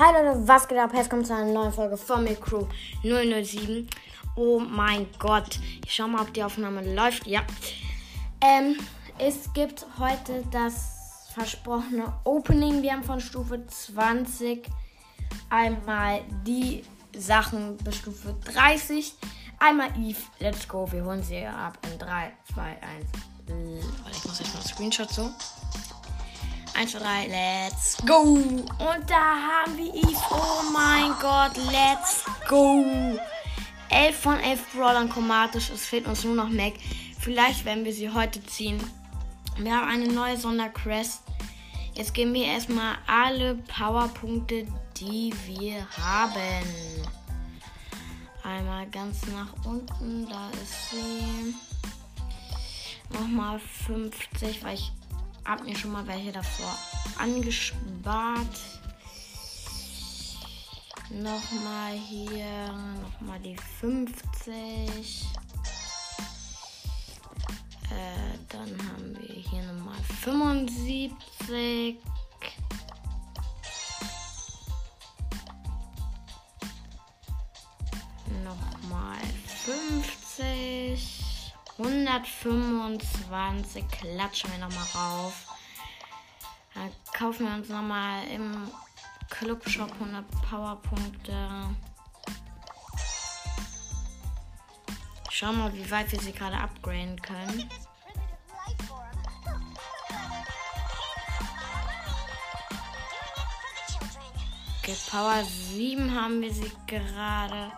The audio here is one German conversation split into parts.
Hi Leute, was geht ab? Jetzt kommt zu einer neuen Folge von mir Crew 007. Oh mein Gott. Ich schau mal, ob die Aufnahme läuft. Ja. Ähm, es gibt heute das versprochene Opening. Wir haben von Stufe 20 einmal die Sachen bis Stufe 30. Einmal Eve, let's go. Wir holen sie ab in 3, 2, 1. Warte, ich muss jetzt mal einen Screenshot so. 1, 2, 3, let's go. Und da haben wir Eve. Oh mein Gott, let's go. 11 von 11 Brawlern chromatisch. Es fehlt uns nur noch Mac. Vielleicht werden wir sie heute ziehen. Wir haben eine neue Sondercrest. Jetzt geben wir erstmal alle Powerpunkte, die wir haben. Einmal ganz nach unten, da ist sie. Nochmal 50, weil ich habe mir schon mal welche davor angespart. Nochmal hier, nochmal die 50. Äh, dann haben wir hier nochmal 75. Nochmal 50. 125 klatschen wir nochmal rauf. Dann kaufen wir uns nochmal im Clubshop 100 Powerpunkte. Schauen mal, wie weit wir sie gerade upgraden können. Okay, Power 7 haben wir sie gerade.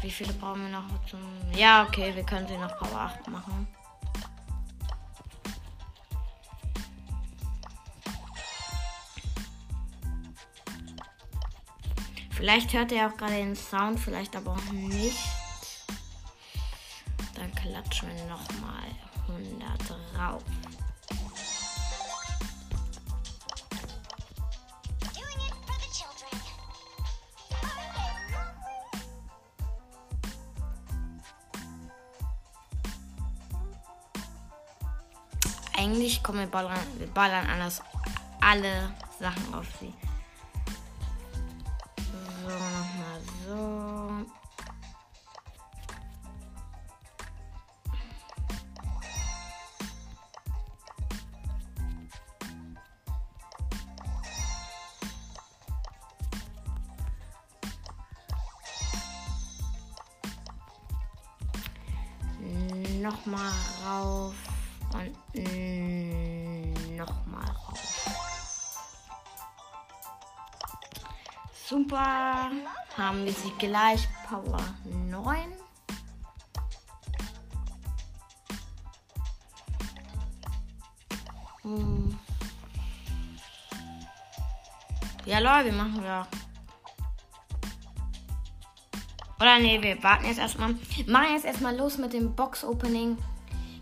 Wie viele brauchen wir noch zum. Ja, okay, wir können sie noch Power 8 machen. Vielleicht hört ihr auch gerade den Sound, vielleicht aber auch nicht. Dann klatschen wir nochmal 100 rauf. Eigentlich kommen wir ballern, wir ballern anders alle Sachen auf sie. So, nochmal so. Nochmal rauf und mm, nochmal rauf. Super. Haben wir sie gleich Power 9. Hm. Ja, Leute, wir machen ja. Oder nee, wir warten jetzt erstmal. Machen jetzt erstmal los mit dem Box-Opening.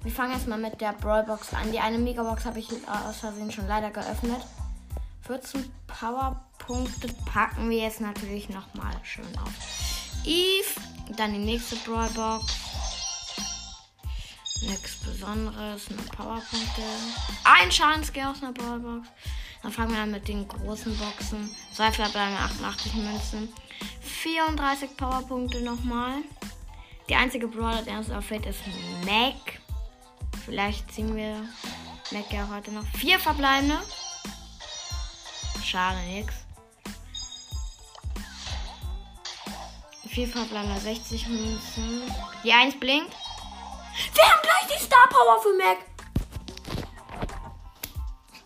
Wir fangen erstmal mit der Brawlbox an. Die eine Megabox habe ich aus Versehen schon leider geöffnet. 14 Powerpunkte packen wir jetzt natürlich nochmal schön auf. Eve, dann die nächste Brawlbox. Nichts Besonderes, nur Powerpunkte. Ein Schadensgeh aus einer Brawlbox. Dann fangen wir an mit den großen Boxen. Zwei verbleibende 88 Münzen. 34 Powerpunkte nochmal. Die einzige Brawler, der uns auffällt, ist Mac. Vielleicht ziehen wir Mac ja heute noch. Vier verbleibende. Schade, nix. Vier verbleibende 60 Münzen. Die 1 blinkt. Wir haben gleich die Star Power für Mac.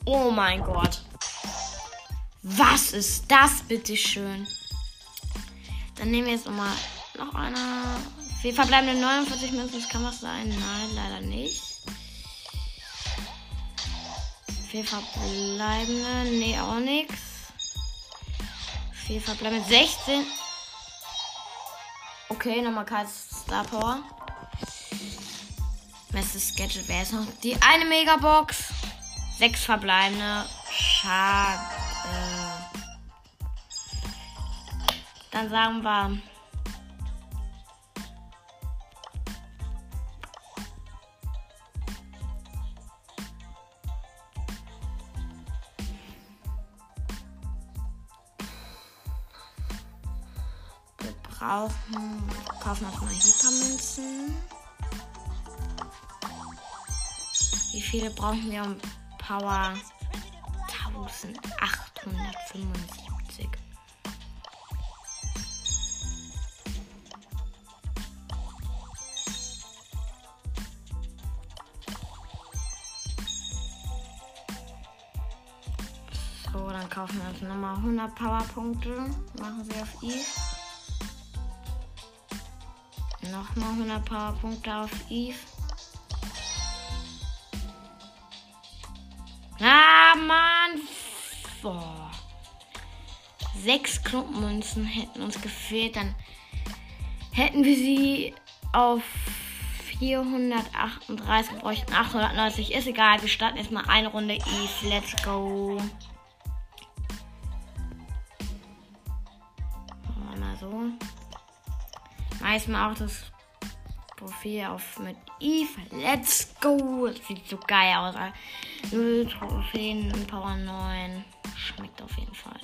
Oh mein Gott. Was ist das bitte schön? Dann nehmen wir jetzt nochmal noch eine. Wir verbleibende 49 Münzen. Kann was sein. Nein, leider nicht. Vier verbleibende. Nee, auch nichts. Vier verbleibende. 16. Okay, nochmal kein Star Power. Bestes Gadget wäre es noch. Die eine Megabox. Sechs verbleibende. Schade. Dann sagen wir. Brauchen. Wir kaufen erstmal Hypermünzen. Wie viele brauchen wir um Power? 1875. So, dann kaufen wir uns nochmal 100 Powerpunkte. Machen sie auf Eve. Nochmal 100 Powerpunkte auf Eve. Ah, Mann. Boah. Sechs Klumpenmünzen hätten uns gefehlt. Dann hätten wir sie auf 438 bräuchten 890. Ist egal, wir starten erstmal eine Runde Eve. Let's go. Meistens auch das Profil auf mit Eve. Let's go. Das sieht so geil aus. Null Trophäen Power 9. Schmeckt auf jeden Fall.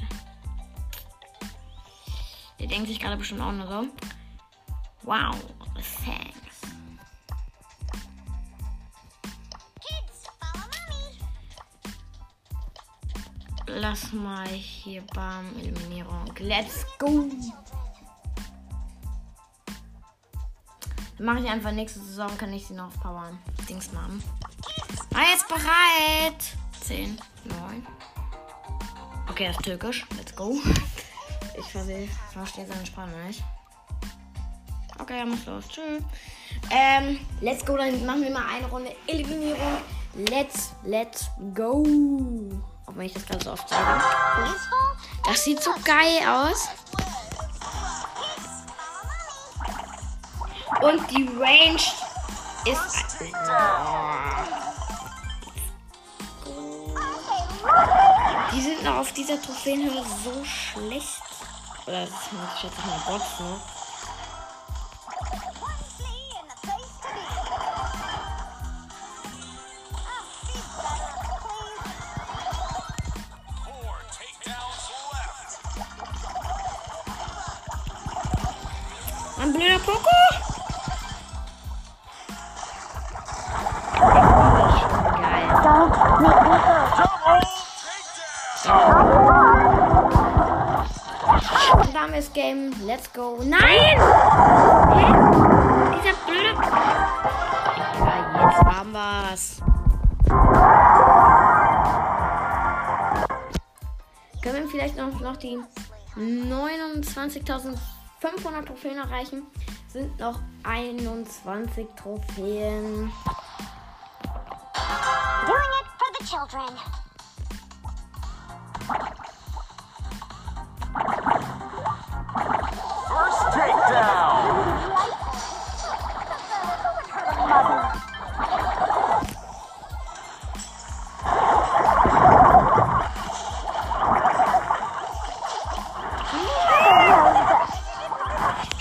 Der denkt sich gerade bestimmt auch nur so. Wow, thanks. Lass mal hier beim Eliminierung. Let's go! Mache ich einfach nächste Saison, kann ich sie noch powern. Dings machen. Ah, jetzt bereit. 10, 9. Okay, das ist türkisch. Let's go. Ich verstehe, verstehe seine Sprache nicht. Okay, er muss los. Tschüss. Ähm, let's go. Dann machen wir mal eine Runde Eliminierung. Let's, let's go. Auch wenn ich das ganz so oft sage. Das sieht so geil aus. Und die Range ist. Die sind noch auf dieser Trophäenhöhe so schlecht. Oder das schätze ich mal Bots, ne? Ein blöder Poko. Und da haben wir das Game. Let's go. Nein! Hä? Dieser blöde. Ja, jetzt haben wir's. Können wir vielleicht noch, noch die 29.500 Trophäen erreichen? Sind noch 21 Trophäen. Doing it for the children.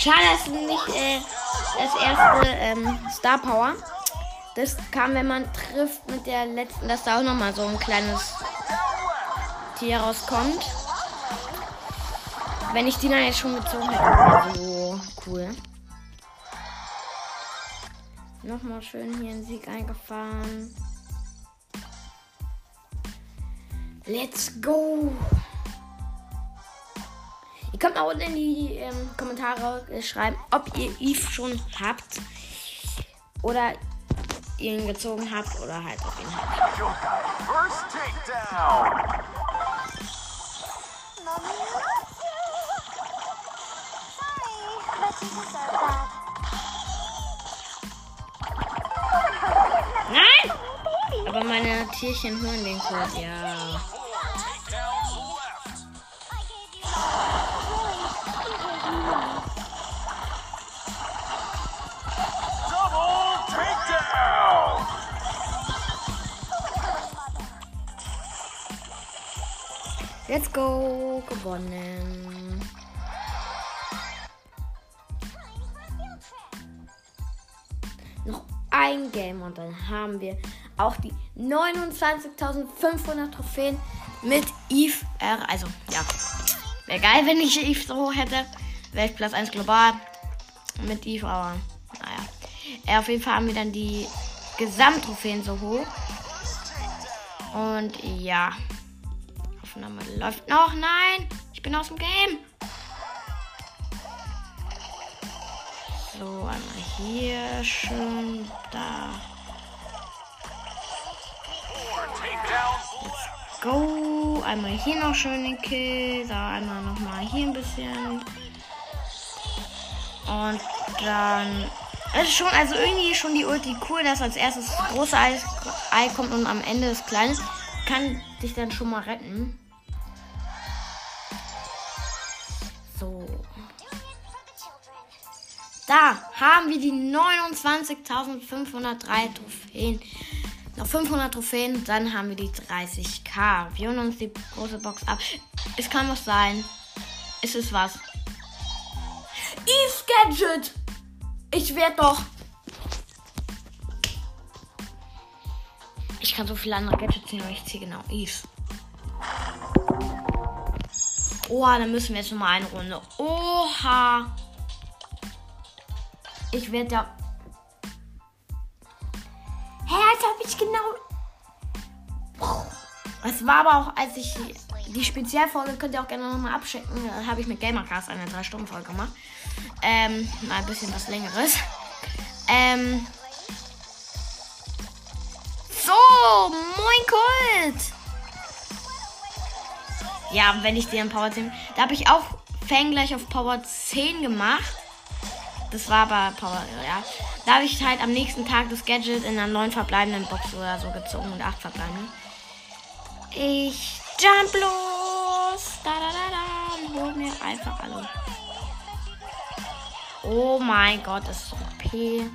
Schade, dass nicht äh, das erste ähm, Star Power. Das kam, wenn man trifft mit der letzten, dass da auch nochmal so ein kleines Tier rauskommt. Wenn ich die dann jetzt schon gezogen hätte, so cool. Nochmal schön hier einen Sieg eingefahren. Let's go! Könnt mal unten in die ähm, Kommentare äh, schreiben, ob ihr Eve schon habt. Oder ihr ihn gezogen habt oder halt ob ihn habt. Nein! Aber meine Tierchen hören den Code, ja. Let's go! Gewonnen. Noch ein Game und dann haben wir auch die 29.500 Trophäen mit Eve R. Also, ja. Wäre geil, wenn ich Eve so hätte. Weltplatz 1 global mit Eve, aber naja. Äh, auf jeden Fall haben wir dann die Gesamttrophäen so hoch. Und ja. Aufnahme läuft noch. Nein, ich bin aus dem Game. So, einmal hier schön, da. Left. Go. Einmal hier noch schön den Kill. Da einmal nochmal hier ein bisschen. Und dann. Ist schon, also irgendwie schon die Ulti cool, dass als erstes das große Ei kommt und am Ende das kleine. Kann dich dann schon mal retten. So. Da haben wir die 29.503 Trophäen. Noch 500 Trophäen, dann haben wir die 30k. Wir holen uns die große Box ab. Es kann was sein. Es ist was. Eve's Gadget! Ich werde doch. Ich kann so viele andere Gadgets ziehen, aber ich ziehe genau Eve's. Oha, dann müssen wir jetzt nochmal eine Runde. Oha. Ich werde ja. Hä, als ob ich genau. Es war aber auch, als ich die Spezialfolge könnt ihr auch gerne nochmal abchecken. Da habe ich mit Gamercast eine 3-Stunden-Folge gemacht. Ähm, mal ein bisschen was längeres. Ähm. So, moin Kult. Ja, wenn ich den Power 10. Da habe ich auch Fang gleich auf Power 10 gemacht. Das war aber Power, ja. Da habe ich halt am nächsten Tag das Gadget in einer neun verbleibenden Box oder so gezogen und acht verbleibenden. Ich jump los. Da, da, da, da. Und hol mir einfach alle. Oh mein Gott, das ist OP.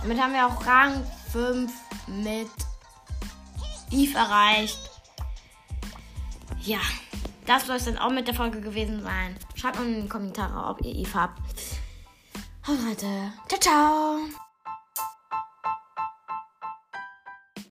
Damit haben wir auch Rang 5 mit Eve erreicht. Ja, das soll es dann auch mit der Folge gewesen sein. Schreibt mal in die Kommentare, ob ihr Eve habt. Haut Leute. Ciao, ciao.